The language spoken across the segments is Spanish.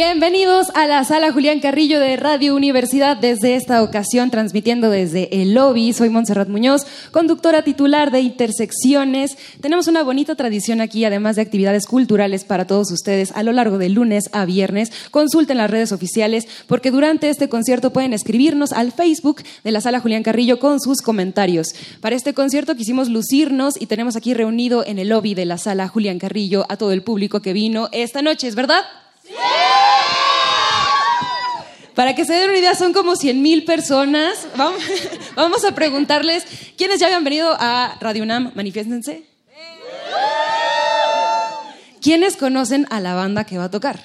Bienvenidos a la sala Julián Carrillo de Radio Universidad. Desde esta ocasión, transmitiendo desde el lobby. Soy Montserrat Muñoz, conductora titular de Intersecciones. Tenemos una bonita tradición aquí, además de actividades culturales para todos ustedes a lo largo de lunes a viernes. Consulten las redes oficiales porque durante este concierto pueden escribirnos al Facebook de la sala Julián Carrillo con sus comentarios. Para este concierto quisimos lucirnos y tenemos aquí reunido en el lobby de la sala Julián Carrillo a todo el público que vino esta noche, ¿es verdad? Para que se den una idea, son como 100 mil personas. Vamos, a preguntarles, ¿quiénes ya habían venido a Radio UNAM? Manifiéstense. ¿Quiénes conocen a la banda que va a tocar?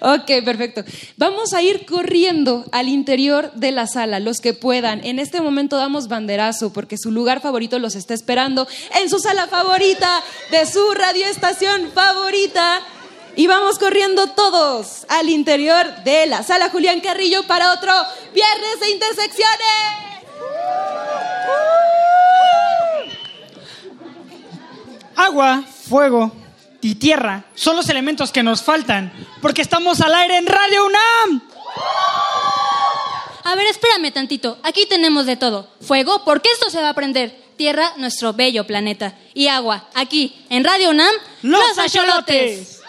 Ok, perfecto. Vamos a ir corriendo al interior de la sala, los que puedan. En este momento damos banderazo porque su lugar favorito los está esperando en su sala favorita de su radioestación favorita. Y vamos corriendo todos al interior de la sala Julián Carrillo para otro Viernes de Intersecciones. Agua, fuego y tierra son los elementos que nos faltan, porque estamos al aire en Radio UNAM. A ver, espérame tantito. Aquí tenemos de todo. Fuego, porque esto se va a prender. Tierra, nuestro bello planeta. Y agua, aquí, en Radio UNAM, Los Acholotes.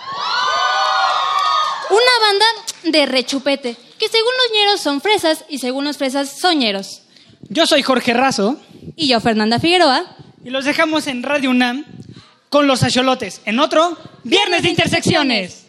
Una banda de rechupete, que según los ñeros son fresas y según los fresas son ñeros. Yo soy Jorge Razo Y yo, Fernanda Figueroa, y los dejamos en Radio UNAM con los Acholotes en otro Viernes de Intersecciones.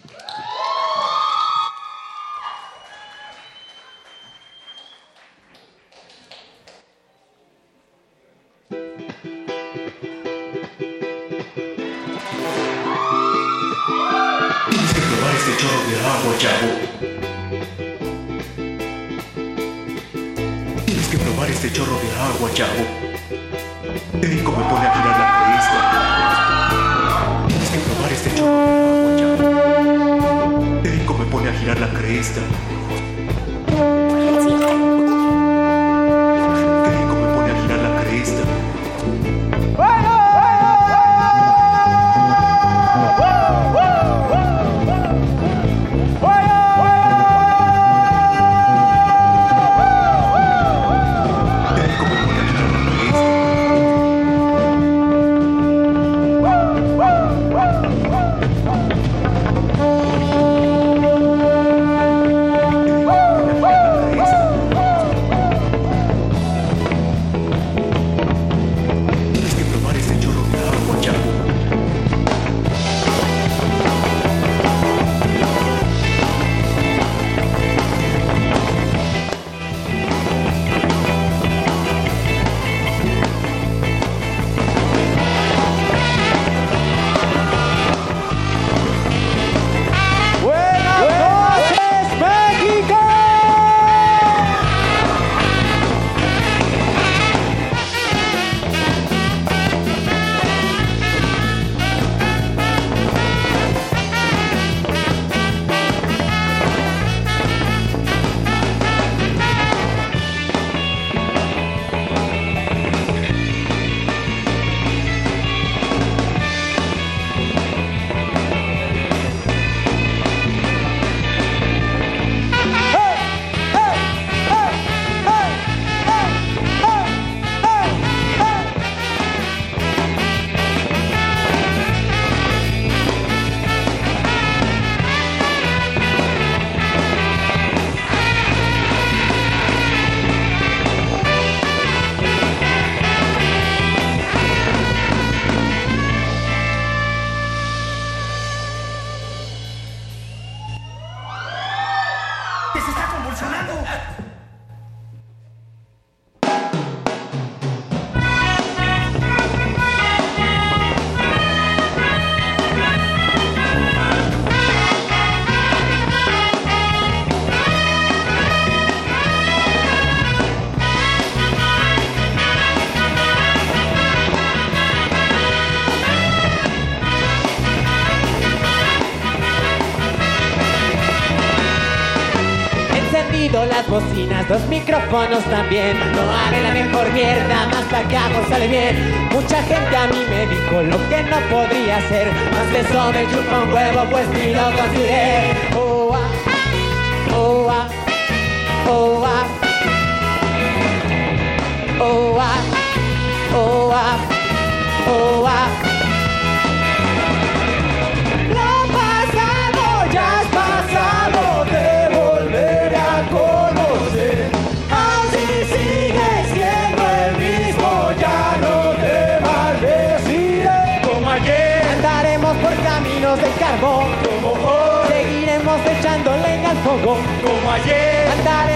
Tienes que probar este chorro de agua, chavo. La cresta. Bocinas, los micrófonos también. No hagan la mejor mierda, más hago sale bien. Mucha gente a mí me dijo lo que no podría hacer. Más de eso me chupa un huevo, pues ni lo consideré. Oh, Como ayer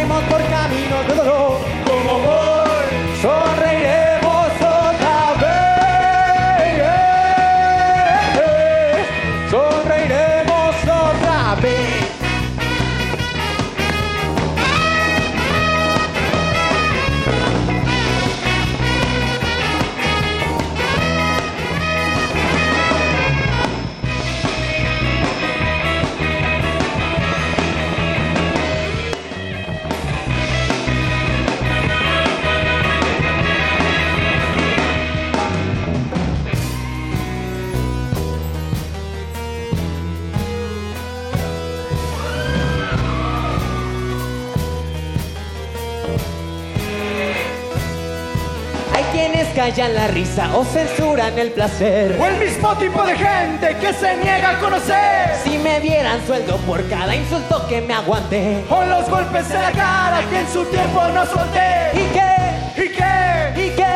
callan la risa o censuran el placer. O el mismo tipo de gente que se niega a conocer. Si me dieran sueldo por cada insulto que me aguanté. O los golpes en la cara que en su tiempo no solté. ¿Y qué? ¿Y qué? ¿Y qué?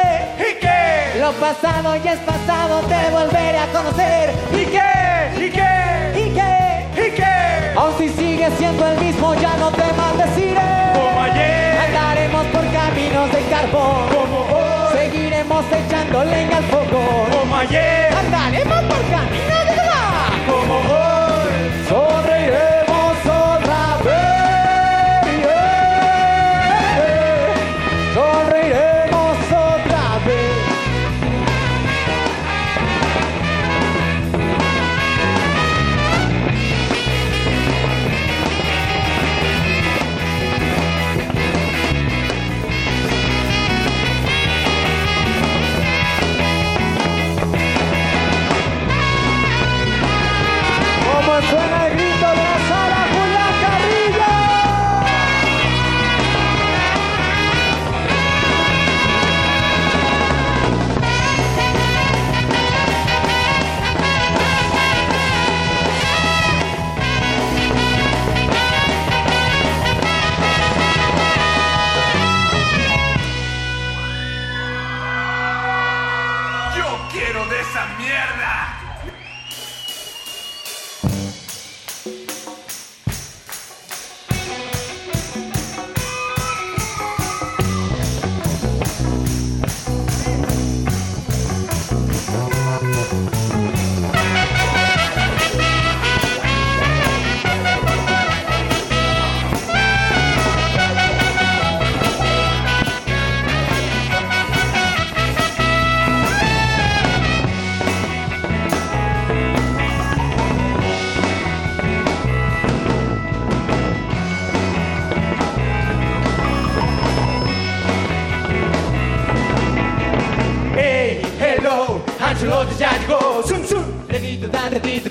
¿Y qué? Lo pasado ya es pasado, te volveré a conocer. ¿Y qué? ¿Y qué? ¿Y qué? ¿Y qué? Aun si sigues siendo el mismo, ya no te maldeciré. Como ayer. Andaremos por caminos de carbón. Echando leña al fuego. Como ayer. Andaremos por caminos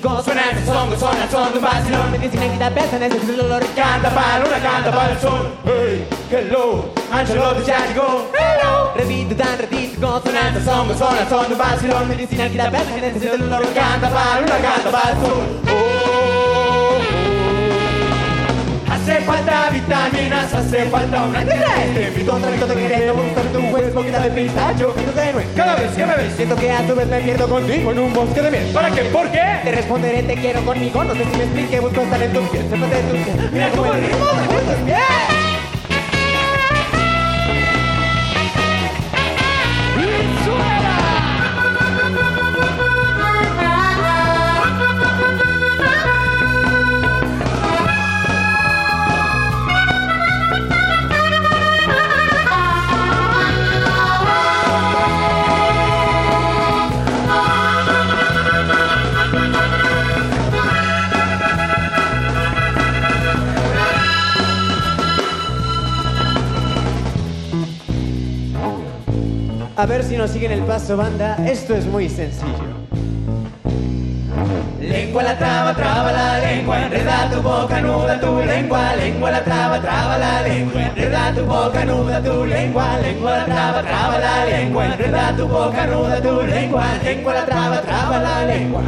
tan repito, con suena el son, suena el son de un vacilón. Me dicen que la pesa, necesito el olor y Canta para una canta para el sol. Hey, hello, Angelo de ya llegó. Hello. Repito, tan repito, con suena el son, suena el son de un vacilón. Me dicen que la pesa, necesito el olor y Canta para una canta para el sol. Oh, oh, Hace falta vitaminas, hace falta una Te invito a un trámite de queriendo buscarte un juez boquita de pistacho. Entonces, no es Cada vez que me ves, Siento que a tu vez me pierdo contigo en un bosque de miel. ¿para qué? ¿Por qué? Te responderé, te quiero conmigo. No sé si me explique, busco estar en tu piel. Sepa de tu piel. Mira cómo el ritmo de tus pies. A ver si nos siguen el paso, banda. Esto es muy sencillo. Lengua la traba, traba la lengua, enreda tu boca, nuda tu lengua, lengua la traba, traba la lengua, enreda tu boca, nuda tu lengua, lengua la traba, traba la lengua, enreda tu boca, nuda tu lengua, lengua la traba, traba la lengua.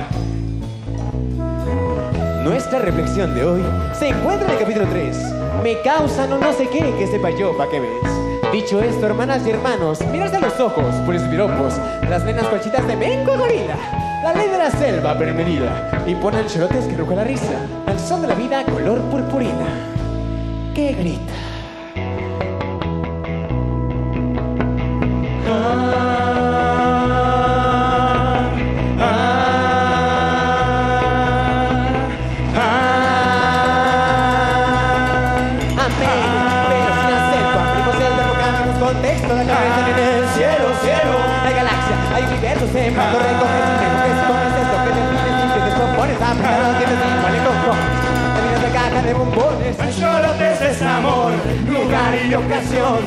Nuestra reflexión de hoy se encuentra en el capítulo 3. Me causan o no sé qué que sepa yo pa' qué ves. Dicho esto, hermanas y hermanos, mirarse a los ojos los piropos, las nenas colchitas de Menco Gorila, la ley de la selva permitida, y ponen chorotes que ruja la risa, al sol de la vida color purpurina. ¿Qué grita?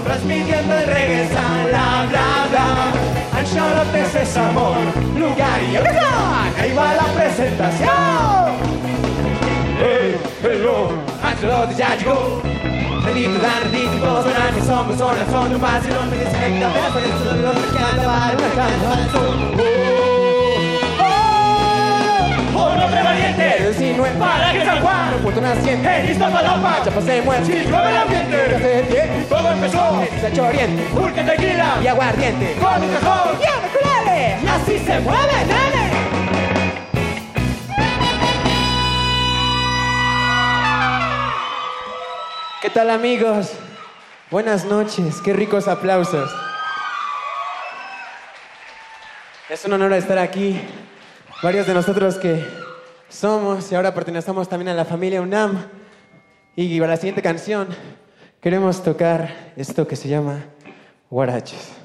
Transmitiendo el reggae, bla bla bla. Ancholotes es amor, lugar y ocasión. Ahí va la presentación. Hey, hello, Ancholotes ya llegó. Dar, que somos, son un más y no me desconecta, pero por eso no me canta, para una canción. Oh, no valiente, 19 para que San Juan, Puerto naciente, en Iztapalapa, ya pasé muerto. si llueve el ambiente, tiene, y todo empezó, se echó oriente pulque tequila, y aguardiente. con un cajón, ¡Y auriculares! y así se mueve, nene. ¿Qué tal amigos? Buenas noches, qué ricos aplausos. Es un honor estar aquí. Varios de nosotros que somos y ahora pertenecemos también a la familia UNAM. Y para la siguiente canción queremos tocar esto que se llama Guaraches.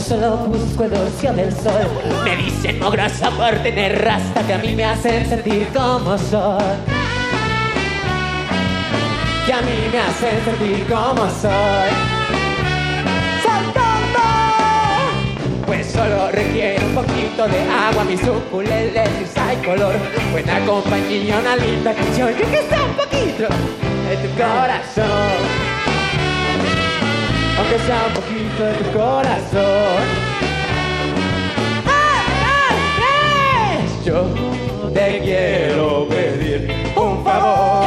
Solo busco el rocío del sol. Me dicen no grasa por tener rasta, que a mí me hacen sentir como soy. Que a mí me hacen sentir como soy. ¡Soy! Pues solo requiere un poquito de agua, mis y hay color. Buena compañía, una linda canción, que sea un poquito de tu corazón aunque sea un poquito de tu corazón. Yo te quiero pedir un favor.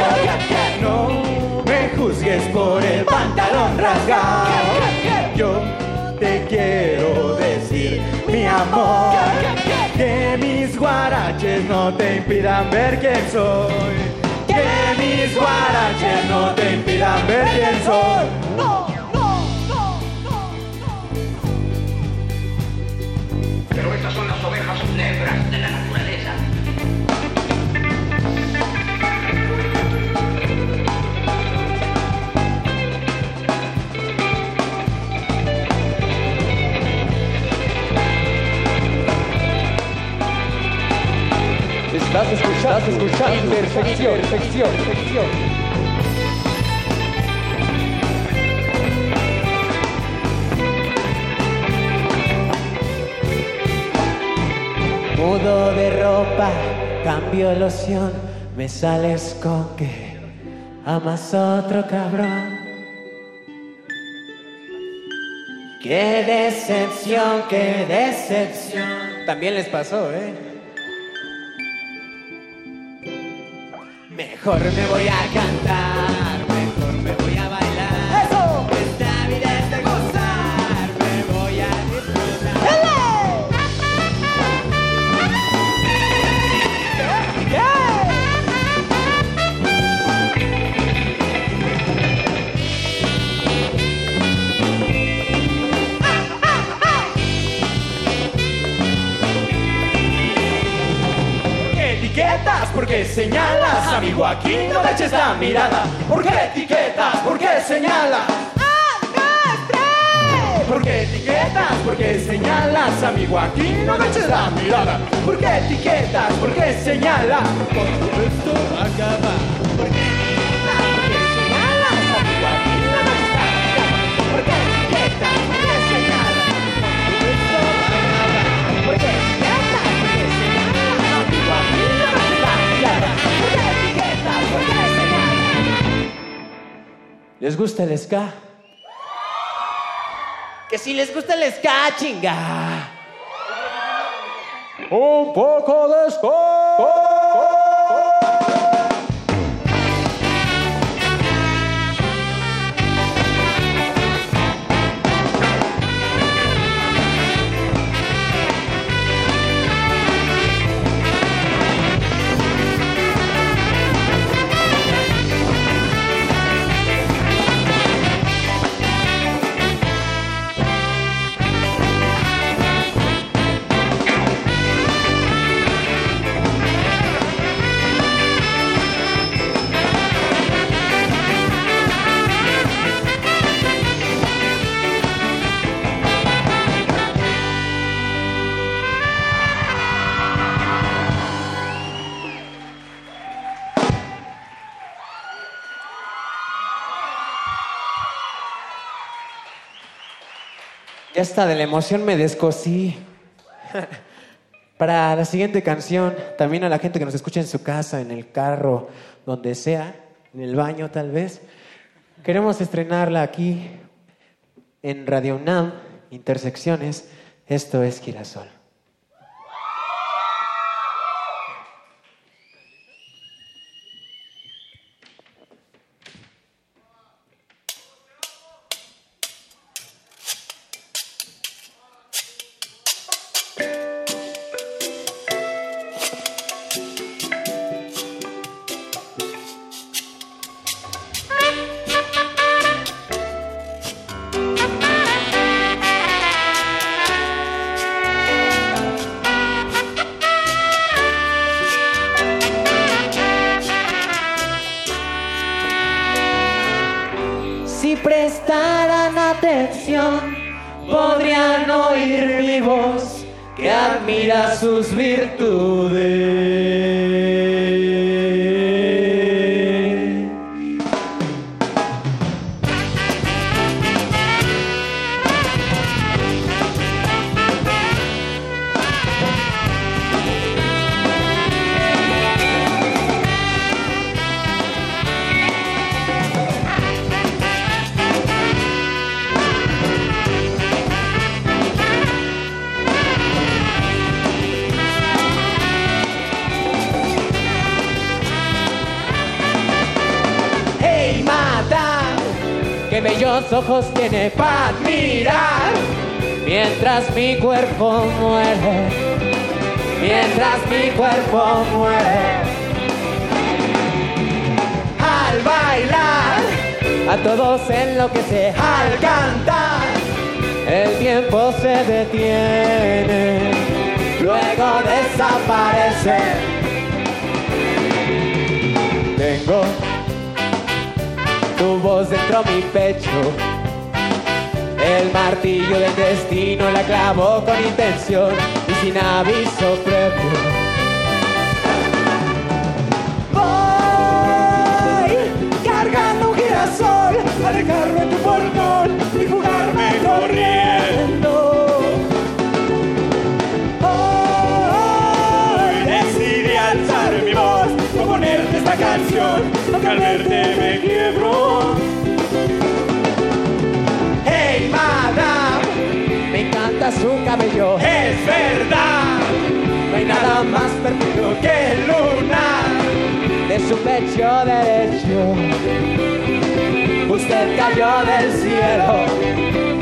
No me juzgues por el pantalón rasgado. Yo te quiero decir, mi amor, que mis guaraches no te impidan ver quién soy. Que mis guaraches no te impidan ver quién soy. Estás escuchando, escuchando Perfección, perfección, perfección. Mudo de ropa, cambio loción, me sales con que amas otro cabrón. Qué decepción, qué decepción. También les pasó, ¿eh? Mejor me voy a cantar, ¿Por qué señalas? Amigo, aquí no me eches la mirada. ¿Por qué etiquetas? ¿Por qué señalas? ¿Por qué etiquetas? ¿Por qué señalas? Amigo, aquí no me eches la mirada. ¿Por qué etiquetas? ¿Por qué señalas? Acaba. ¿Por qué ¿Les gusta el ska? Que si les gusta el ska, chinga. Un poco de Ya está, de la emoción me descosí. Para la siguiente canción, también a la gente que nos escucha en su casa, en el carro, donde sea, en el baño tal vez, queremos estrenarla aquí en Radio UNAM, Intersecciones. Esto es Girasol. braços virtudes. Ojos tiene para admirar! Mientras mi cuerpo muere, mientras mi cuerpo muere. Al bailar, a todos enloquece al cantar. El tiempo se detiene, luego desaparece. Tengo tu voz dentro mi pecho. El martillo del destino la clavó con intención y sin aviso previo. Voy cargando un girasol a dejarlo en tu portón y fugarme corriendo. Esta canción, aunque al verte me quiebro. ¡Hey, madame! Me encanta su cabello. Es verdad, No hay nada más perfecto que luna de su pecho derecho. Usted cayó del cielo.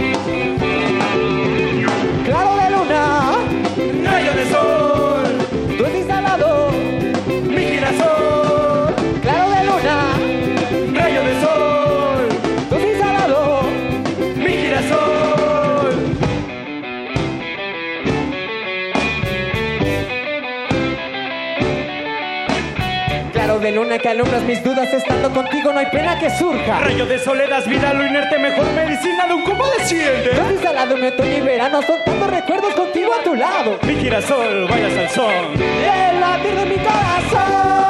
Que alumbras mis dudas, estando contigo no hay pena que surja. Rayo de soledad, vida, lo inerte, mejor medicina de un convaleciente. Donde salado mi otoño y verano son tantos recuerdos contigo a tu lado. Mi girasol, bailas al son. El latir de mi corazón.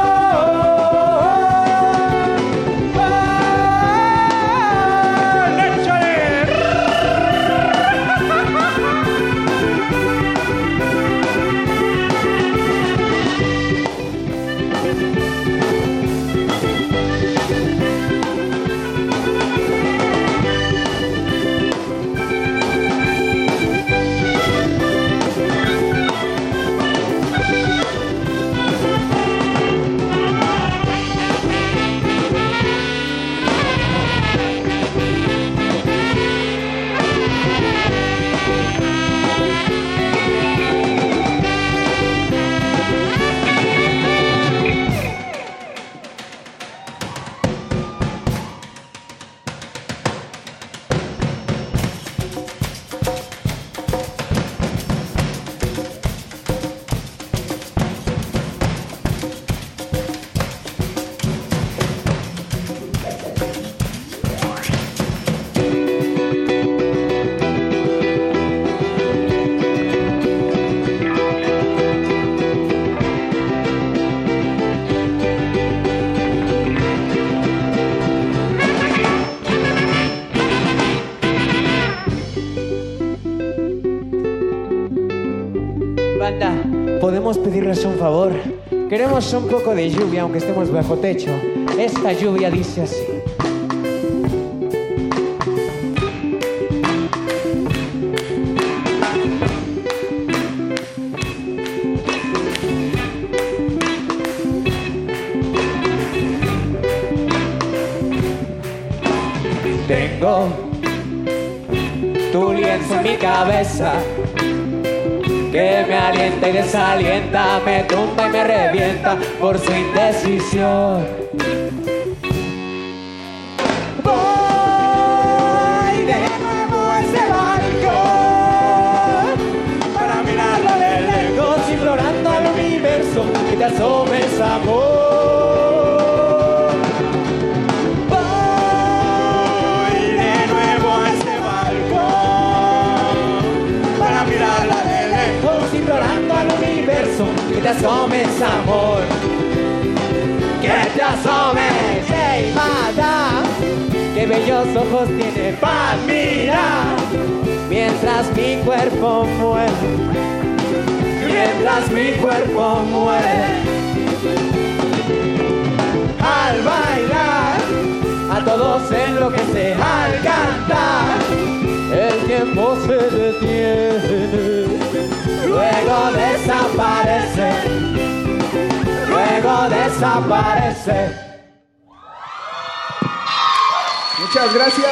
Pedirles un favor. Queremos un poco de lluvia aunque estemos bajo techo. Esta lluvia dice así. Tengo tu lienzo en mi cabeza que me alienta y desalienta, me tumba y me revienta por su indecisión. Te asomes amor. Que te asomes, hey, madame, qué bellos ojos tiene para mirar, mientras mi cuerpo muere, mientras mi cuerpo muere. Al bailar, a todos enloquece al cantar, el tiempo se detiene, luego desaparece, luego desaparece. Muchas gracias.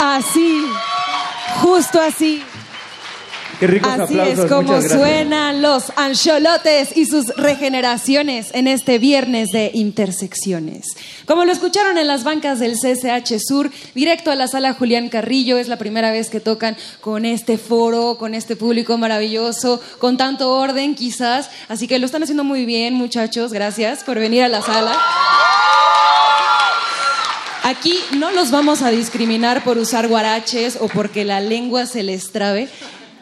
Así, justo así. Qué ricos Así aplausos. es como suenan los ancholotes y sus regeneraciones en este viernes de intersecciones. Como lo escucharon en las bancas del CCH Sur, directo a la sala Julián Carrillo, es la primera vez que tocan con este foro, con este público maravilloso, con tanto orden quizás. Así que lo están haciendo muy bien, muchachos. Gracias por venir a la sala. Aquí no los vamos a discriminar por usar guaraches o porque la lengua se les trabe,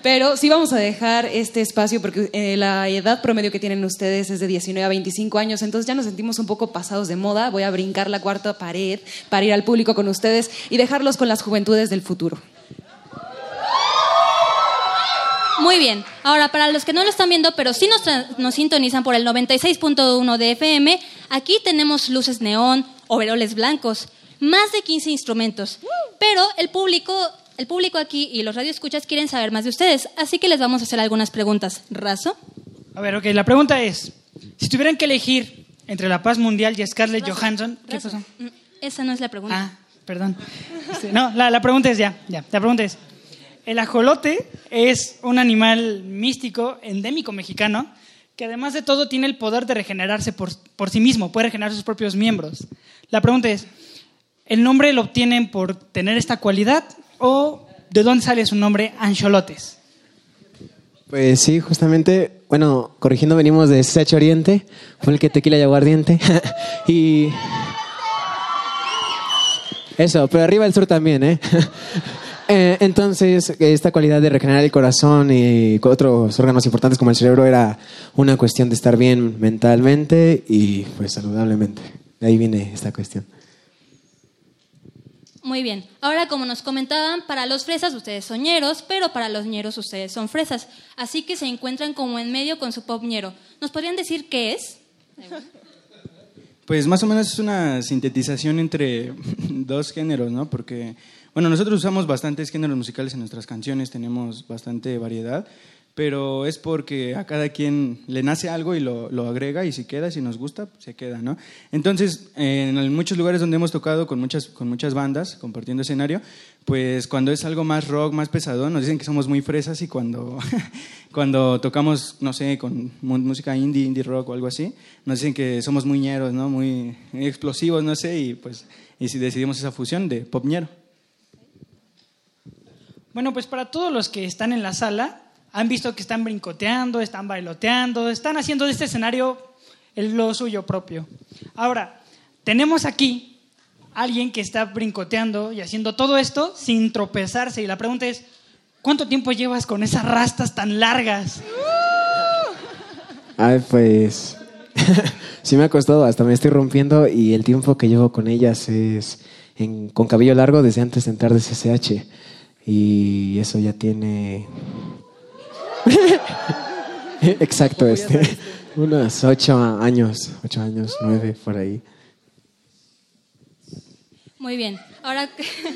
pero sí vamos a dejar este espacio porque eh, la edad promedio que tienen ustedes es de 19 a 25 años, entonces ya nos sentimos un poco pasados de moda. Voy a brincar la cuarta pared para ir al público con ustedes y dejarlos con las juventudes del futuro. Muy bien. Ahora, para los que no lo están viendo, pero sí nos, nos sintonizan por el 96.1 de FM, aquí tenemos luces neón, overoles blancos, más de 15 instrumentos. Pero el público, el público aquí y los radioescuchas quieren saber más de ustedes, así que les vamos a hacer algunas preguntas. ¿Razo? A ver, ok, la pregunta es, si tuvieran que elegir entre La Paz Mundial y Scarlett Johansson, ¿qué Razo. pasó? Mm, Esa no es la pregunta. Ah, perdón. Este, no, la, la pregunta es ya, ya, la pregunta es, el ajolote es un animal místico, endémico mexicano, que además de todo tiene el poder de regenerarse por, por sí mismo, puede regenerar sus propios miembros. La pregunta es, ¿el nombre lo obtienen por tener esta cualidad o de dónde sale su nombre Ancholotes? Pues sí, justamente, bueno, corrigiendo, venimos de SH Oriente, fue el que tequila y aguardiente. y. Eso, pero arriba el sur también, ¿eh? Eh, Entonces, esta cualidad de regenerar el corazón y otros órganos importantes como el cerebro era una cuestión de estar bien mentalmente y pues saludablemente. De ahí viene esta cuestión. Muy bien. Ahora, como nos comentaban, para los fresas ustedes son ñeros, pero para los ñeros ustedes son fresas. Así que se encuentran como en medio con su pop ñero. ¿Nos podrían decir qué es? Pues más o menos es una sintetización entre dos géneros, ¿no? Porque, bueno, nosotros usamos bastantes géneros musicales en nuestras canciones, tenemos bastante variedad, pero es porque a cada quien le nace algo y lo, lo agrega y si queda, si nos gusta, se queda, ¿no? Entonces, en muchos lugares donde hemos tocado con muchas, con muchas bandas, compartiendo escenario, pues cuando es algo más rock, más pesadón, nos dicen que somos muy fresas y cuando, cuando tocamos, no sé, con música indie, indie rock o algo así, nos dicen que somos muy ñeros, ¿no? Muy explosivos, no sé, y pues y si decidimos esa fusión de pop ñero. Bueno, pues para todos los que están en la sala, han visto que están brincoteando, están bailoteando, están haciendo de este escenario lo suyo propio. Ahora, tenemos aquí alguien que está brincoteando y haciendo todo esto sin tropezarse. Y la pregunta es, ¿cuánto tiempo llevas con esas rastas tan largas? Ay, pues. sí me ha costado, hasta me estoy rompiendo y el tiempo que llevo con ellas es con cabello largo desde antes de entrar de CCH. Y eso ya tiene. Exacto, este. Unos ocho años, ocho años, nueve, por ahí. Muy bien. Ahora,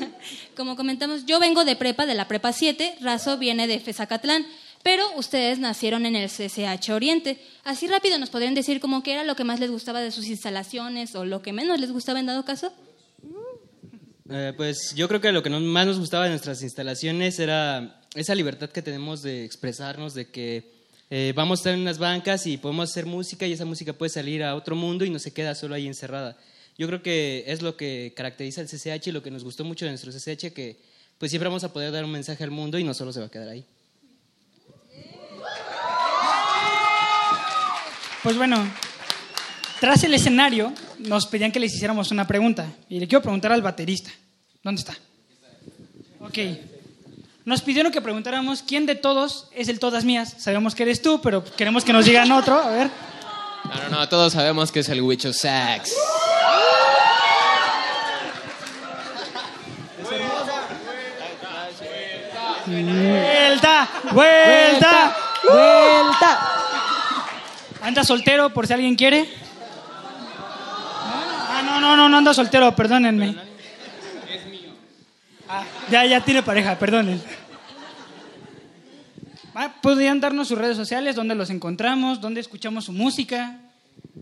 como comentamos, yo vengo de prepa, de la prepa 7, Razo viene de Fezacatlán, pero ustedes nacieron en el CCH Oriente. Así rápido nos podrían decir como qué era lo que más les gustaba de sus instalaciones o lo que menos les gustaba en dado caso. Eh, pues yo creo que lo que más nos gustaba de nuestras instalaciones era esa libertad que tenemos de expresarnos, de que eh, vamos a estar en unas bancas y podemos hacer música y esa música puede salir a otro mundo y no se queda solo ahí encerrada. Yo creo que es lo que caracteriza el CCH y lo que nos gustó mucho de nuestro CCH, que pues siempre vamos a poder dar un mensaje al mundo y no solo se va a quedar ahí. Pues bueno, tras el escenario nos pedían que les hiciéramos una pregunta. Y le quiero preguntar al baterista. ¿Dónde está? Ok. Nos pidieron que preguntáramos quién de todos es el todas mías. Sabemos que eres tú, pero queremos que nos digan otro. A ver. No, no, no, todos sabemos que es el Wicho Sax. ¡Vuelta! ¡Vuelta! ¡Vuelta! ¿Anda soltero por si alguien quiere? No, no, no, no anda soltero, perdónenme. Ah, ya, ya tiene pareja, perdonen. Ah, ¿Podrían darnos sus redes sociales? ¿Dónde los encontramos? ¿Dónde escuchamos su música?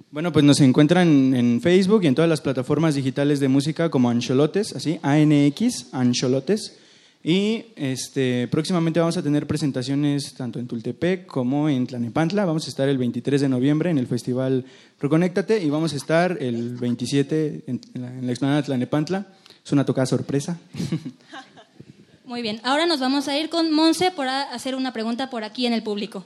Bueno, pues nos encuentran en Facebook y en todas las plataformas digitales de música como Ancholotes, así, ANX, Ancholotes. Y este, próximamente vamos a tener presentaciones tanto en Tultepec como en Tlanepantla. Vamos a estar el 23 de noviembre en el festival Reconéctate y vamos a estar el 27 en, la, en la explanada de Tlanepantla. Es una tocada sorpresa. Muy bien. Ahora nos vamos a ir con Monse para hacer una pregunta por aquí en el público.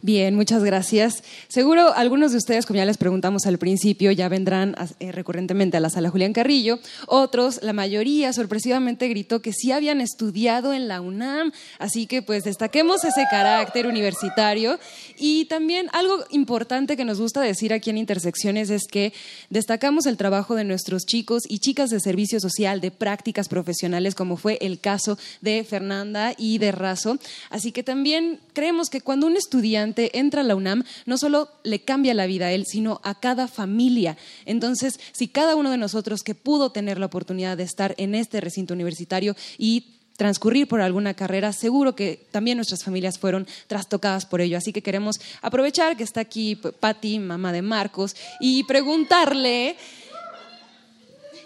Bien, muchas gracias. Seguro algunos de ustedes, como ya les preguntamos al principio, ya vendrán eh, recurrentemente a la sala Julián Carrillo. Otros, la mayoría, sorpresivamente gritó que sí habían estudiado en la UNAM. Así que pues destaquemos ese carácter universitario. Y también algo importante que nos gusta decir aquí en Intersecciones es que destacamos el trabajo de nuestros chicos y chicas de servicio social, de prácticas profesionales, como fue el caso de Fernanda y de Razo. Así que también creemos que cuando un estudiante entra a la UNAM, no solo le cambia la vida a él, sino a cada familia. Entonces, si cada uno de nosotros que pudo tener la oportunidad de estar en este recinto universitario y transcurrir por alguna carrera, seguro que también nuestras familias fueron trastocadas por ello. Así que queremos aprovechar que está aquí Patti, mamá de Marcos, y preguntarle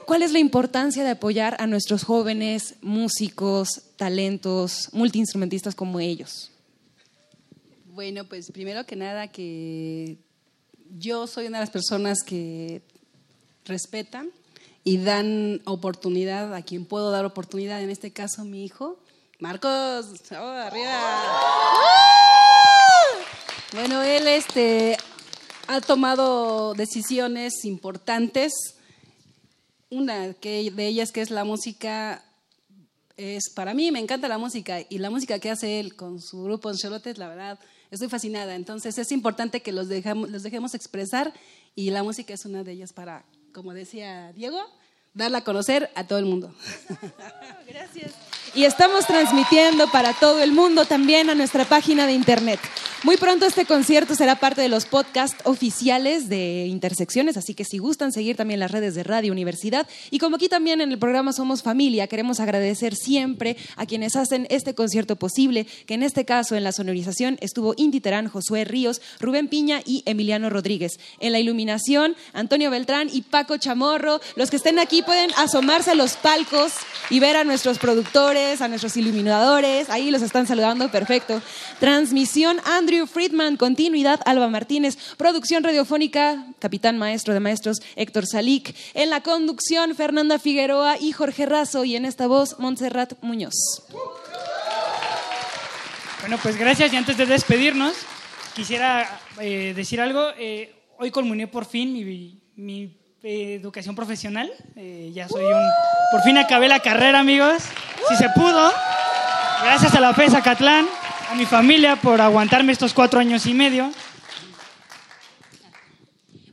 cuál es la importancia de apoyar a nuestros jóvenes músicos, talentos, multiinstrumentistas como ellos. Bueno, pues primero que nada que yo soy una de las personas que respetan y dan oportunidad a quien puedo dar oportunidad, en este caso mi hijo, Marcos, ¡oh, arriba! Bueno, él este, ha tomado decisiones importantes. Una de ellas que es la música, es para mí me encanta la música y la música que hace él con su grupo Ancelotes, la verdad, estoy fascinada. Entonces es importante que los, dejamos, los dejemos expresar y la música es una de ellas para, como decía Diego, darla a conocer a todo el mundo. Gracias. Y estamos transmitiendo para todo el mundo también a nuestra página de internet. Muy pronto este concierto será parte de los podcasts oficiales de Intersecciones, así que si gustan seguir también las redes de Radio Universidad. Y como aquí también en el programa Somos Familia, queremos agradecer siempre a quienes hacen este concierto posible, que en este caso en la sonorización estuvo Indy Terán, Josué Ríos, Rubén Piña y Emiliano Rodríguez. En la iluminación, Antonio Beltrán y Paco Chamorro. Los que estén aquí pueden asomarse a los palcos y ver a nuestros productores, a nuestros iluminadores. Ahí los están saludando, perfecto. Transmisión, Andrew Friedman. Continuidad, Alba Martínez. Producción radiofónica, capitán maestro de maestros, Héctor Salik. En la conducción, Fernanda Figueroa y Jorge Razo. Y en esta voz, Montserrat Muñoz. Bueno, pues gracias. Y antes de despedirnos, quisiera eh, decir algo. Eh, hoy culminé por fin mi eh, educación profesional. Eh, ya soy un... Por fin acabé la carrera, amigos. Si se pudo. Gracias a la FESA Catlán, a mi familia por aguantarme estos cuatro años y medio.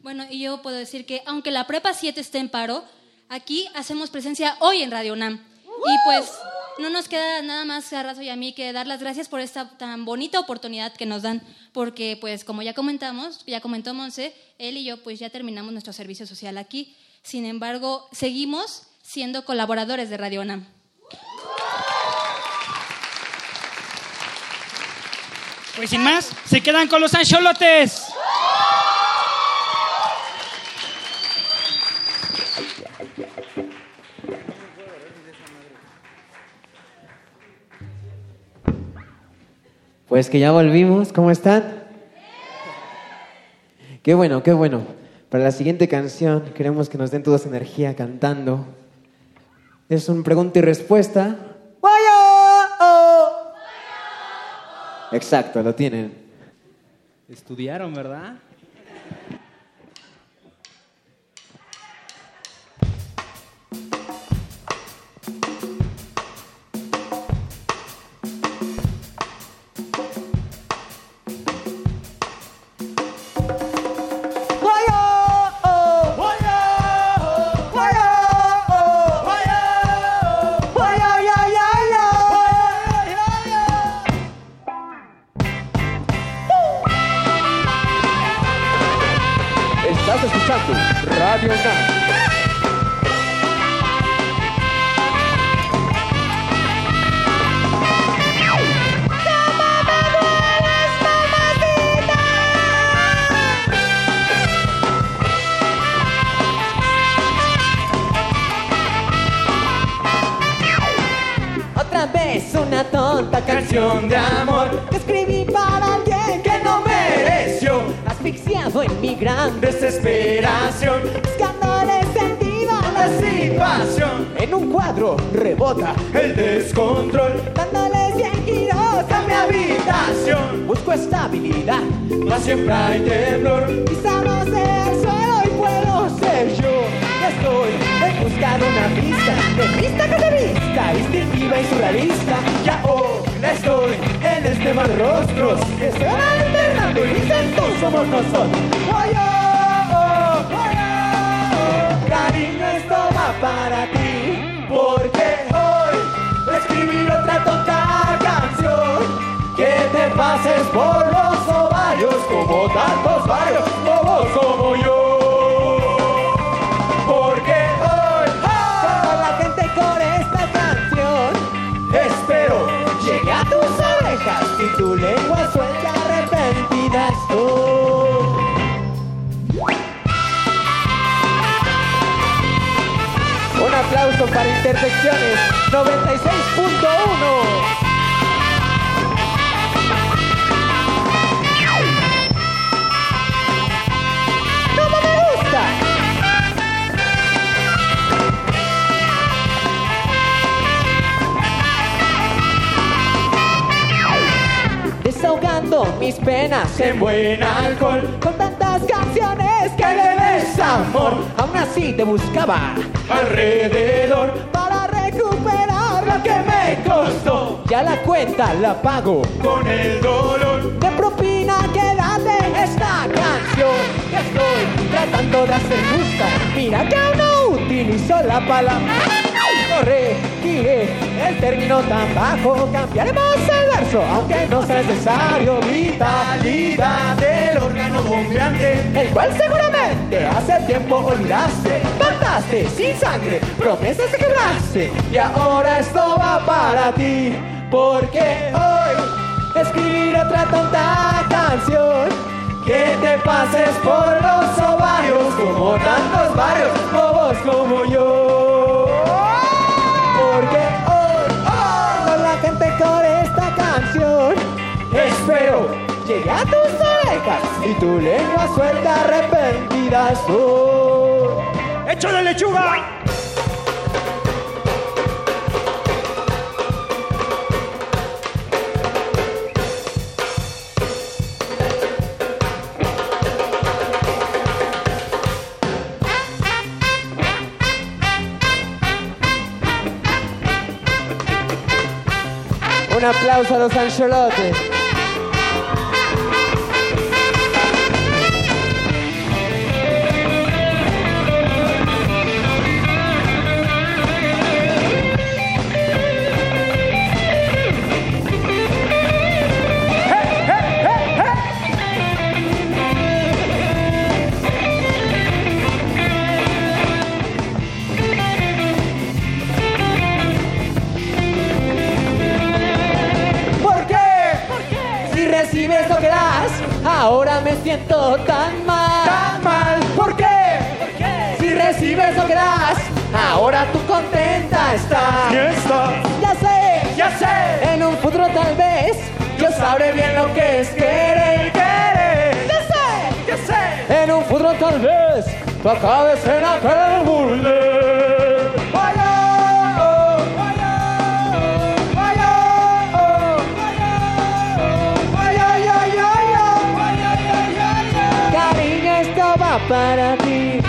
Bueno, y yo puedo decir que aunque la Prepa 7 esté en paro, aquí hacemos presencia hoy en Radio UNAM. Y pues no nos queda nada más a Razo y a mí que dar las gracias por esta tan bonita oportunidad que nos dan, porque pues como ya comentamos, ya comentó Monse, él y yo pues ya terminamos nuestro servicio social aquí. Sin embargo, seguimos siendo colaboradores de Radio UNAM. Pues sin más, se quedan con los ancholotes. Pues que ya volvimos, ¿cómo están? Qué bueno, qué bueno. Para la siguiente canción queremos que nos den toda esa energía cantando. Es un pregunta y respuesta. Exacto, lo tienen. Estudiaron, ¿verdad? Radio UNAM. Vez una tonta canción de amor que escribí para alguien que no mereció. Asfixiado en mi gran desesperación, El descontrol, dándole 100 giros a mi habitación. Busco estabilidad. No siempre hay temblor, quizá no sea el suelo y puedo ser yo. Estoy en busca de una pista. De vista que vista. Instintiva y surrealista. Ya ahora estoy en este mar rostros que se van alternando y dicen tú somos nosotros. Oh, oh, oh, oh, oh. Cariño, esto va para ti, porque te pases por los ovarios como tantos varios, como como yo. Porque hoy Toda la gente con esta canción. espero llegue a tus orejas Y tu lengua suelta arrepentida estoy. Un aplauso para Intersecciones 96.1. Desahogando mis penas en buen alcohol. Con tantas canciones que le des amor, aún así te buscaba alrededor para recuperar lo que me costó. Ya la cuenta la pago con el dolor. De propina quédate esta canción que estoy tratando de hacer justa. Mira que aún no utilizo la palabra. Corregiré el término tan bajo, cambiaremos el verso, aunque no sea necesario. Vitalidad del órgano bombeante, el cual seguramente hace tiempo olvidaste. Mataste sin sangre, promesas que quebraste, y ahora esto va para ti, porque hoy escribir otra tonta canción. Que te pases por los ovarios como tantos varios bobos como yo. Espero llegue a tus orejas y tu lengua suelta arrepentida estoy. ¡Hecho de lechuga! Un aplauso a los Ancelotti. Siento tan mal. Tan mal. ¿Por qué? Si recibes lo que das, ahora tú contenta estás. Ya sé, ya sé. En un futuro tal vez yo sabré bien lo que es querer, querer. Ya sé, ya sé. En un futuro tal vez tú acabes en aquel burdel. Para ti.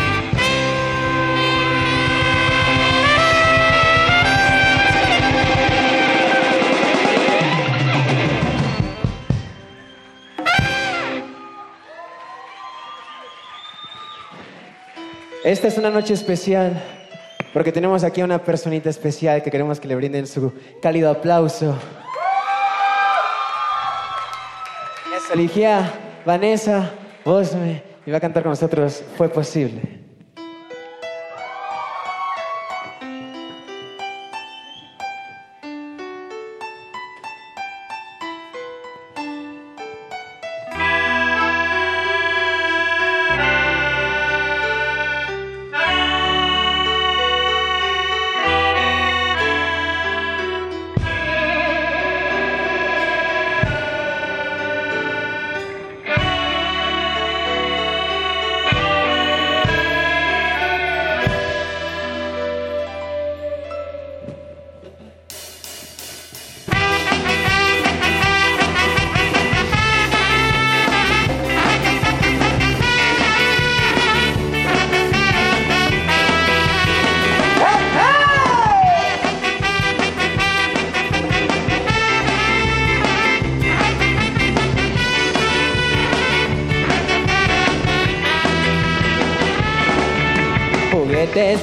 Esta es una noche especial porque tenemos aquí a una personita especial que queremos que le brinden su cálido aplauso. Es Oligia Vanessa Bosme y va a cantar con nosotros Fue Posible.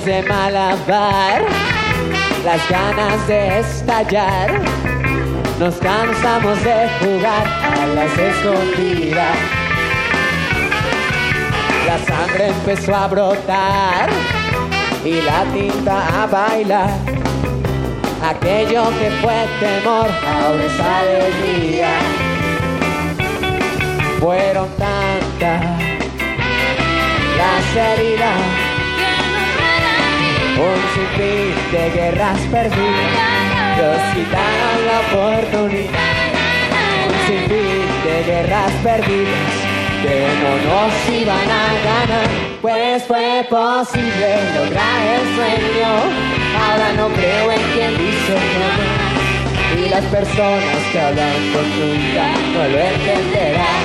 De malabar, las ganas de estallar. Nos cansamos de jugar a las escondidas. La sangre empezó a brotar y la tinta a bailar. Aquello que fue temor ahora es alegría. Fueron tantas las heridas un sinfín de guerras perdidas nos quitaron la oportunidad. Un sinfín de guerras perdidas que no nos iban a ganar, pues fue posible lograr el sueño. Ahora no creo en quien dice que no. Y las personas que hablan con nunca no lo entenderán.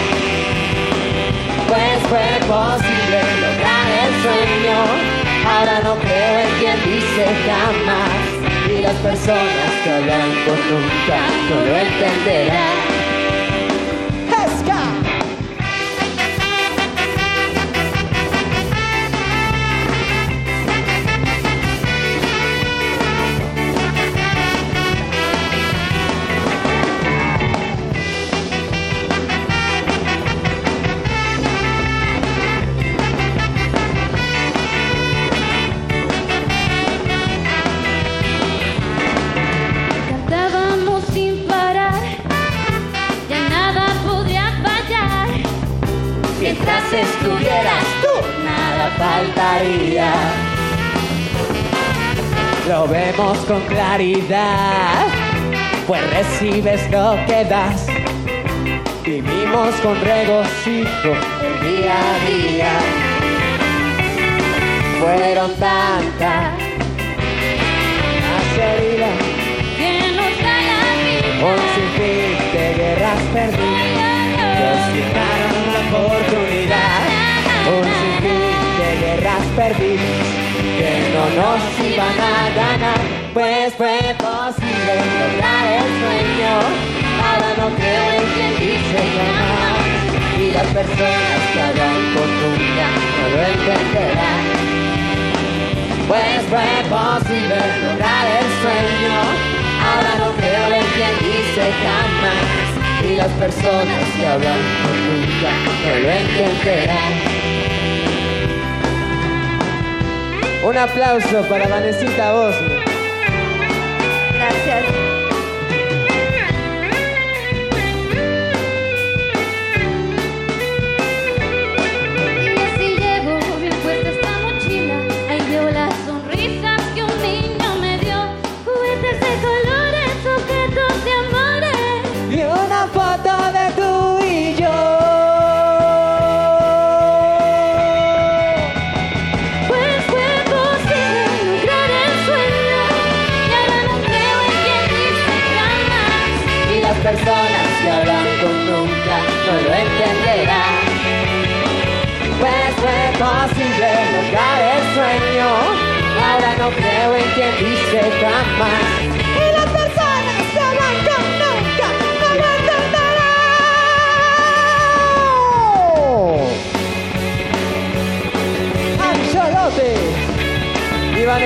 Pues fue posible lograr el sueño. Ahora no creo dice jamás. Y las personas que hablan con nunca no lo entenderán. Estuvieras tú, nada faltaría. Lo vemos con claridad, pues recibes lo que das. Vivimos con regocijo el día a día. Fueron tantas perdidas que no nos iban a ganar, pues fue posible lograr el sueño. Ahora no creo en quien dice jamás. Y las personas que hablan con nunca no lo entenderán. Pues fue posible lograr el sueño. Ahora no creo en quien dice jamás. Y las personas que hablan con nunca no lo entenderán. Un aplauso para Vanesita Bosnia. Gracias.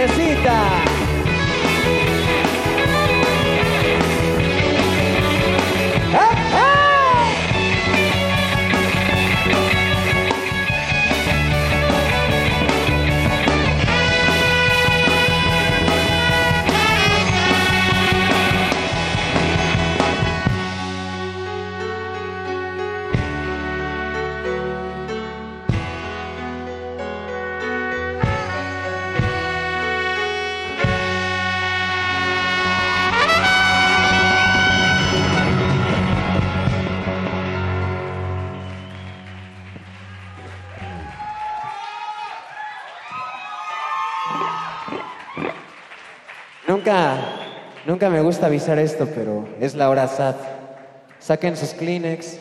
Y Nunca, nunca me gusta avisar esto, pero es la hora sad. Saquen sus Kleenex.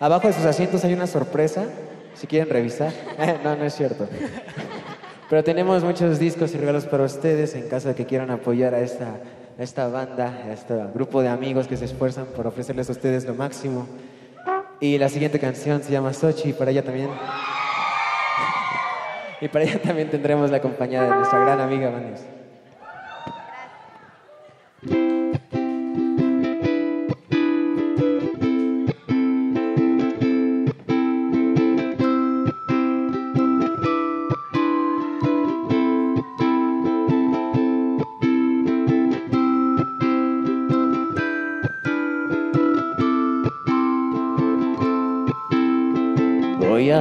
Abajo de sus asientos hay una sorpresa, si quieren revisar. no, no es cierto. Pero tenemos muchos discos y regalos para ustedes en caso de que quieran apoyar a esta, esta banda, a este grupo de amigos que se esfuerzan por ofrecerles a ustedes lo máximo. Y la siguiente canción se llama Sochi y para ella también. Y para ella también tendremos la compañía de nuestra gran amiga Vanes.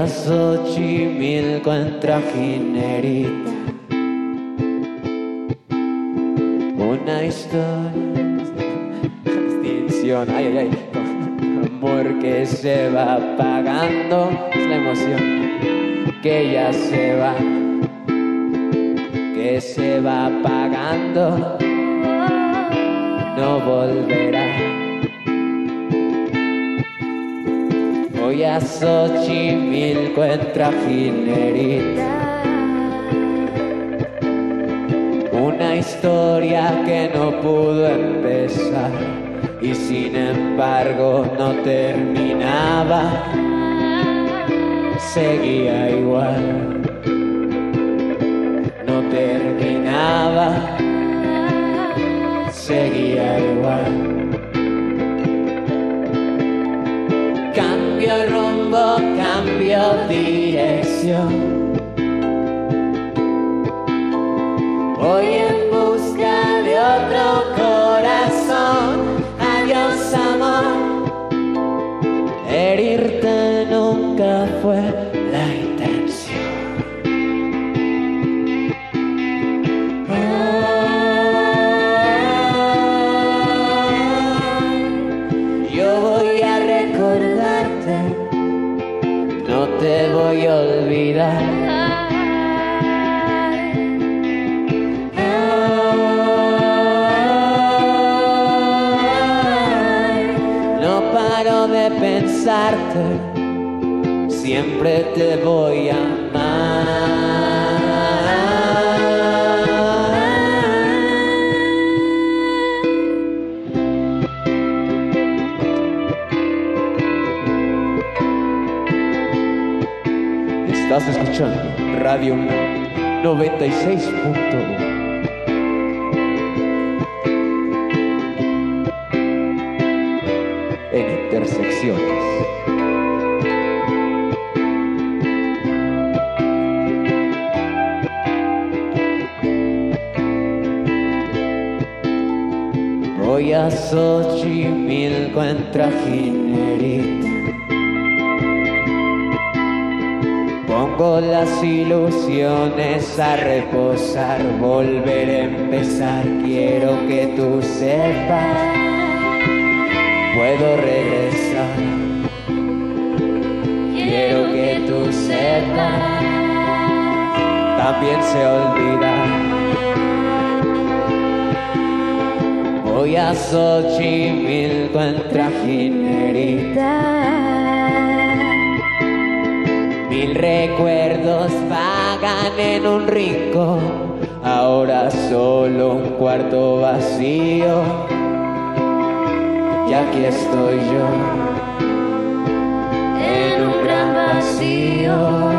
Xochimilco en trajinerita. Una historia extinción. Ay, ay, ay. Amor que se va apagando. Es la emoción. Que ya se va. Que se va apagando. no volverá. Voy a Xochimilco en trajinerita. Una historia que no pudo empezar y sin embargo no terminaba. Seguía igual. No terminaba. Seguía igual. Cambio dirección. Escuchando Radio 96.1. En intersecciones. Voy a Xochimilco en trajinerita. Pongo las ilusiones a reposar, volver a empezar. Quiero que tú sepas, puedo regresar. Quiero que tú sepas, también se olvida. Voy a Xochimilco en trajinerita. Mil recuerdos vagan en un rincón, ahora solo un cuarto vacío. Y aquí estoy yo, en un gran vacío,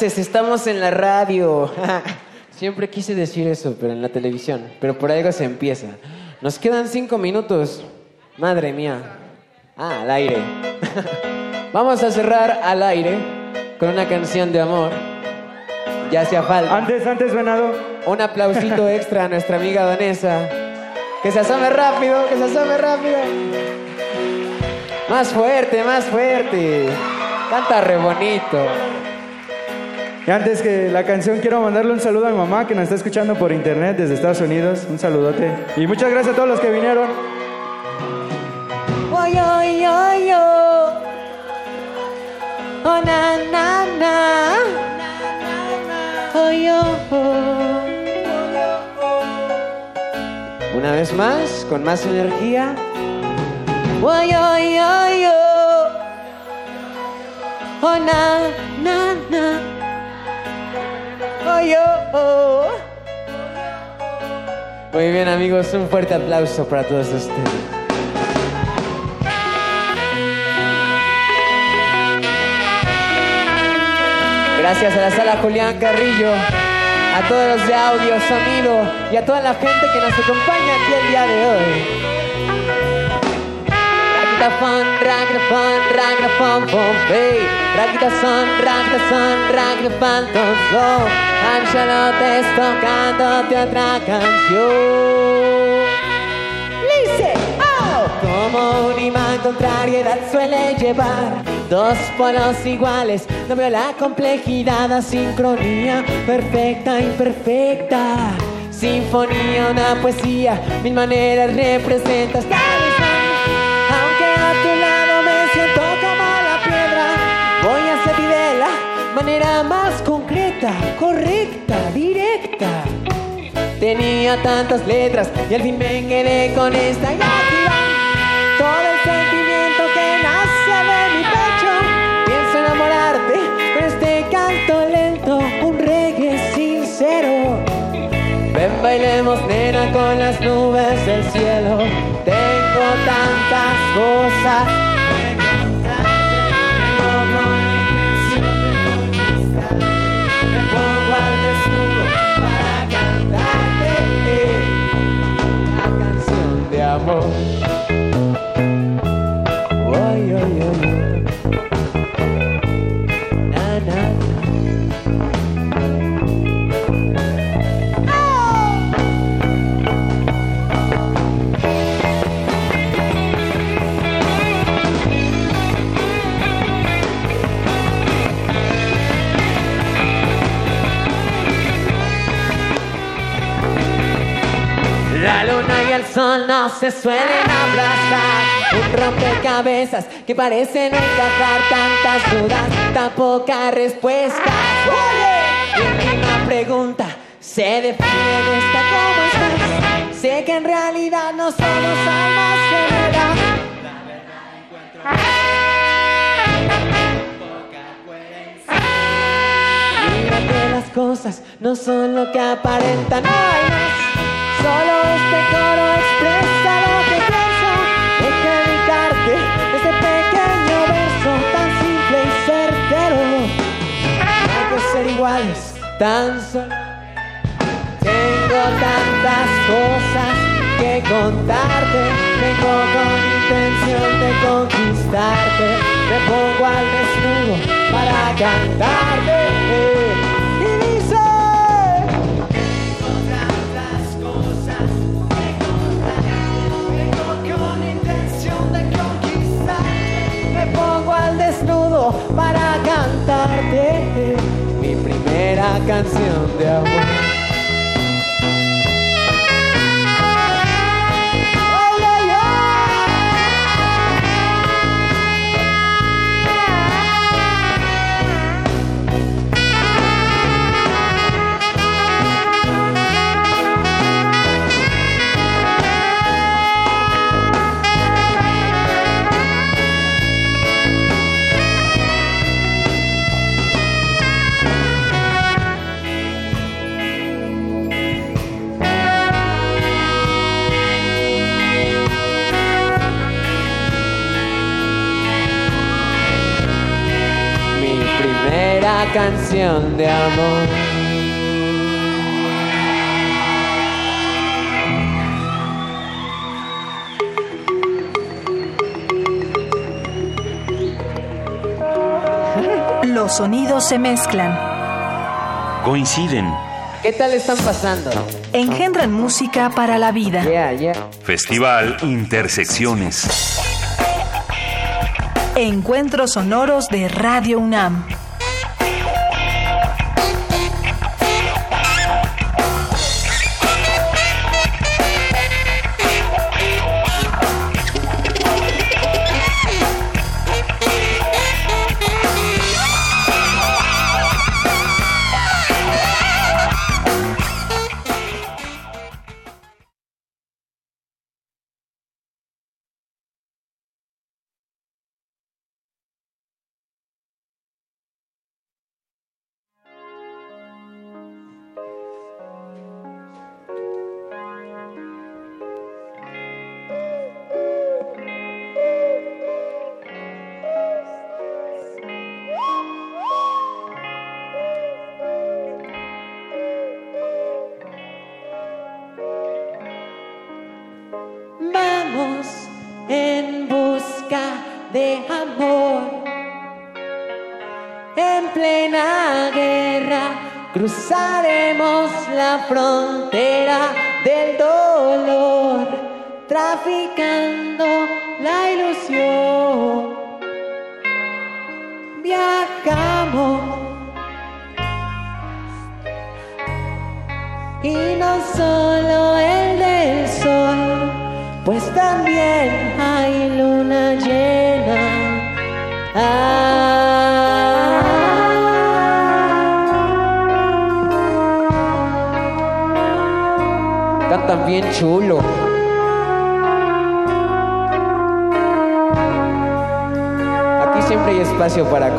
Estamos en la radio. Siempre quise decir eso, pero en la televisión. Pero por algo se empieza. Nos quedan cinco minutos. Madre mía. Ah, al aire. Vamos a cerrar al aire con una canción de amor. Ya hacía falta. Antes, antes, venado. Un aplausito extra a nuestra amiga Vanessa. Que se asome rápido, que se asome rápido. Más fuerte, más fuerte. Canta re bonito. Y antes que la canción, quiero mandarle un saludo a mi mamá que nos está escuchando por internet desde Estados Unidos. Un saludote. Y muchas gracias a todos los que vinieron. Oy, oy, oy, oh. Oh, na, na, na. Oy, oh, oh. Una vez más, con más energía. Oy, oy, oy, oh. Oh, na, na, na. Muy bien amigos, un fuerte aplauso para todos ustedes. Gracias a la sala Julián Carrillo, a todos los de audio, sonido y a toda la gente que nos acompaña aquí el día de hoy. Raquitafón, raquitafón, raquitafón, Pompey. Raquitazón, raquitazón, raquitafón, tonzón. Angelotes tocándote otra canción. Dice, oh, como un imán contrariedad suele llevar dos polos iguales. No veo la complejidad, la sincronía perfecta, imperfecta. Sinfonía, una poesía, mil maneras representas manera más concreta, correcta, directa. Tenía tantas letras y al fin me quedé con esta va todo el sentimiento que nace de mi pecho. Pienso enamorarte con este canto lento, un reggae sincero. Ven, bailemos, nena, con las nubes del cielo. Tengo tantas cosas. personas se suelen abrazar. Un rompecabezas que parece no encajar tantas dudas, tan pocas respuestas. Y una pregunta se define en esta ¿Cómo estás? Sé que en realidad no somos almas gemelas. La verdad encuentro poca coherencia. Mira que las cosas no son lo que aparentan. No hay más. Solo este coro expresa lo que pienso. Deja este pequeño verso tan simple y certero. No hay que ser iguales, tan solo. Tengo tantas cosas que contarte. Vengo con intención de conquistarte. Me pongo al desnudo para cantarte. mi primera canción de amor. canción de amor. Los sonidos se mezclan. Coinciden. ¿Qué tal están pasando? Engendran música para la vida. Festival Intersecciones. Encuentros sonoros de Radio UNAM.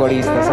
coristas.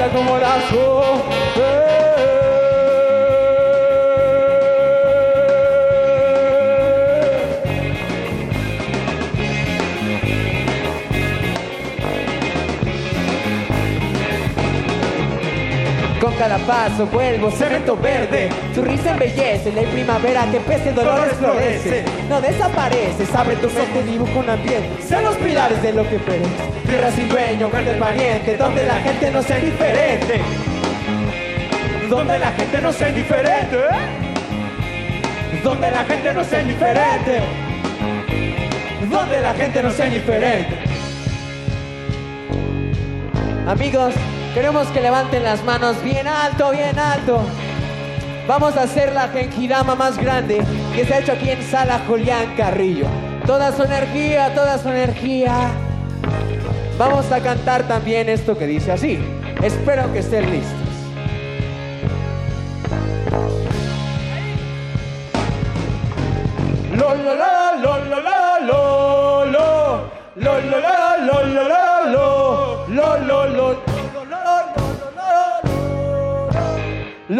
Olha como dá paso vuelvo cemento verde. Su risa embellece La primavera que pese dolores florece. No desapareces Abre tu mente dibuja un ambiente. Sé los pilares de lo que perece Tierra sin dueño, verde pariente Donde la gente no sea indiferente. Donde la gente no sea indiferente Donde la gente no sea indiferente. Donde la gente no sea indiferente. Amigos, queremos que levanten las manos bien alto, bien alto. Vamos a hacer la genkidama más grande que se ha hecho aquí en Sala Julián Carrillo. Toda su energía, toda su energía. Vamos a cantar también esto que dice así. Espero que estén listos.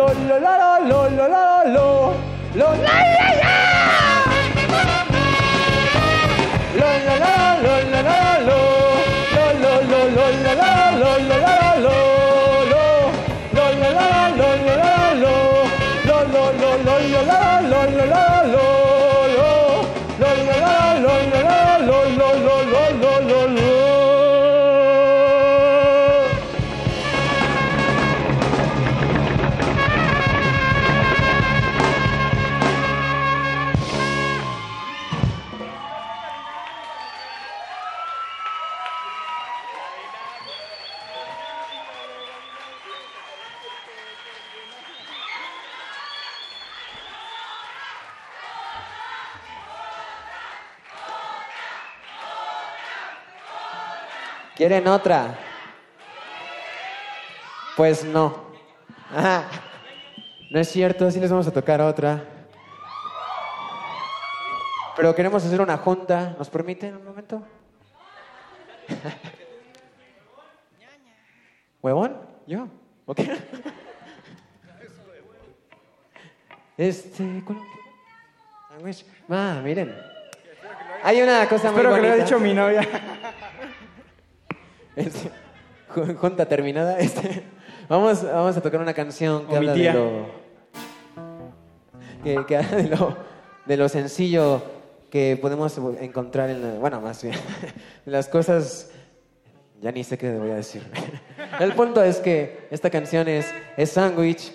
Lo, lo, lo, lo, lo, lo, lo. Lo, la, la, la. ¿Quieren otra? Pues no. No es cierto, sí les vamos a tocar otra. Pero queremos hacer una junta. ¿Nos permiten un momento? ¿Huevón? ¿Yo? ¿Ok? Este... Ah, miren. Hay una cosa muy Espero que lo haya dicho mi novia. Este, ju- junta terminada. Este, vamos, vamos a tocar una canción que O habla de lo. Que, que habla de lo, de lo sencillo que podemos encontrar en la- Bueno, más bien. Las cosas. Ya ni sé qué voy a decir. El punto es que esta canción es, es Sandwich.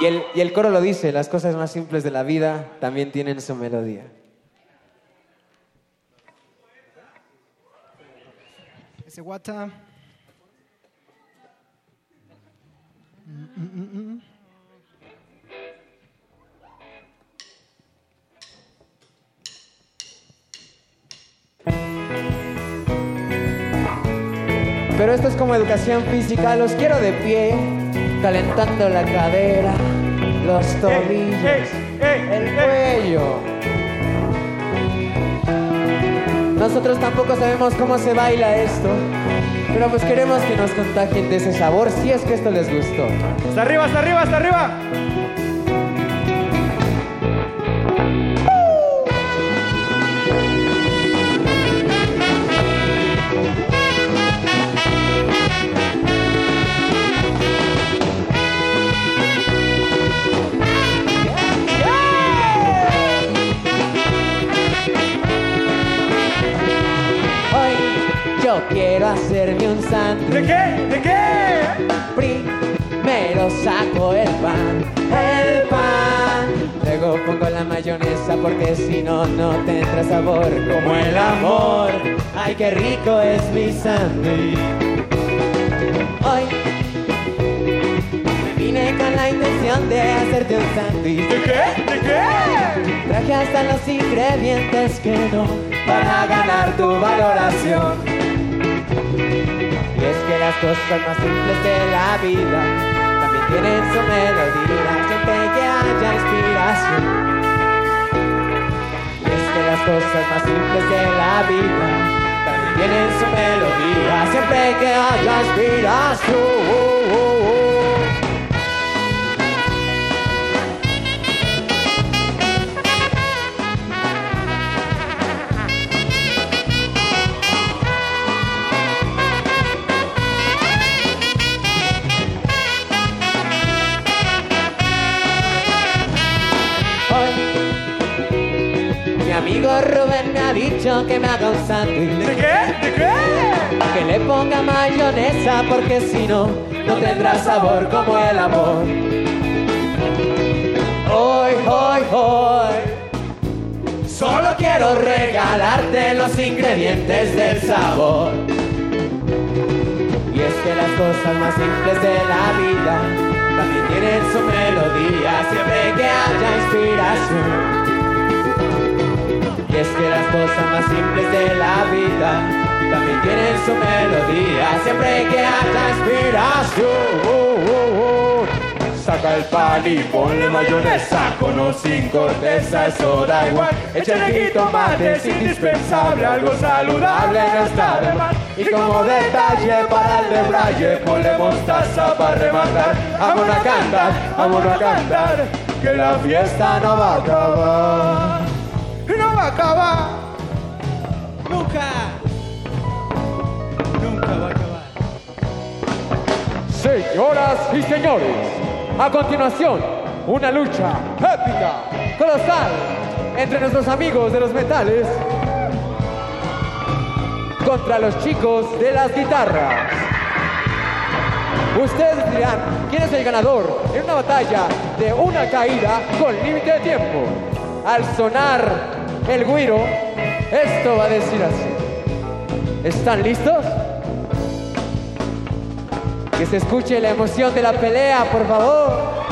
Y el, y el coro lo dice: las cosas más simples de la vida también tienen su melodía. Ese mm, mm, mm. Pero esto es como educación física, los quiero de pie, calentando la cadera, los tobillos, el cuello. Nosotros tampoco sabemos cómo se baila esto, pero pues queremos que nos contagien de ese sabor si es que esto les gustó. ¡Hasta arriba, hasta arriba, hasta arriba! Hoy hacerme un sándwich. ¿De qué? ¿De qué? Primero saco el pan, el pan. Luego pongo la mayonesa porque si no, no tendrá sabor como el amor. Ay, qué rico es mi sándwich. Hoy me vine con la intención de hacerte un sándwich. ¿De qué? ¿De qué? Traje hasta los ingredientes que no para ganar tu valoración. Y es que las cosas más simples de la vida también tienen su melodía, siempre que haya inspiración. Y es que las cosas más simples de la vida también tienen su melodía, siempre que haya inspiración. Amigo Rubén me ha dicho que me haga un sándwich. ¿De qué? ¿De qué? Que le ponga mayonesa porque si no, no tendrá sabor como el amor. Hoy, hoy, hoy. Solo quiero regalarte los ingredientes del sabor. Y es que las cosas más simples de la vida también tienen su melodía siempre que haya inspiración. Es que las cosas más simples de la vida también tienen su melodía siempre que haya inspiración. Saca el pan y ponle mayonesa con o sin corteza, eso da igual. Échale jitomate, es indispensable, algo saludable no está más. Y como detalle para el debraye, ponle mostaza para rematar. Vámonos a cantar, vámonos a cantar, que la fiesta no va a acabar. Acabar. Nunca. Nunca va a acabar. Señoras y señores, a continuación, una lucha épica, colosal, entre nuestros amigos de los metales contra los chicos de las guitarras. Ustedes dirán quién es el ganador en una batalla de una caída con límite de tiempo. Al sonar el guiro, esto va a decir así. ¿Están listos? Que se escuche la emoción de la pelea, por favor.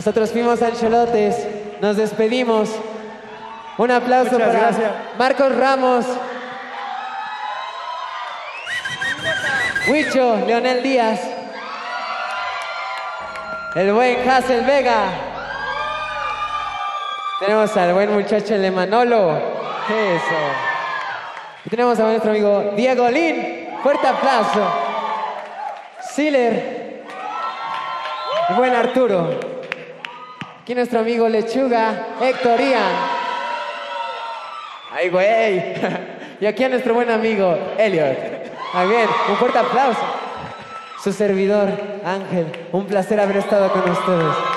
Nosotros fuimos Ancholotes, nos despedimos. Un aplauso Muchas para gracias. Marcos Ramos, Huicho, Leonel Díaz, el buen Hazel Vega. Tenemos al buen muchacho el de Manolo. Eso. Y tenemos a nuestro amigo Diego Lin. Fuerte aplauso. Siler. El buen Arturo. Aquí nuestro amigo Lechuga, Héctor Ian. Ay, güey. Y aquí a nuestro buen amigo Elliot. Bien, un fuerte aplauso. Su servidor, Ángel. Un placer haber estado con ustedes.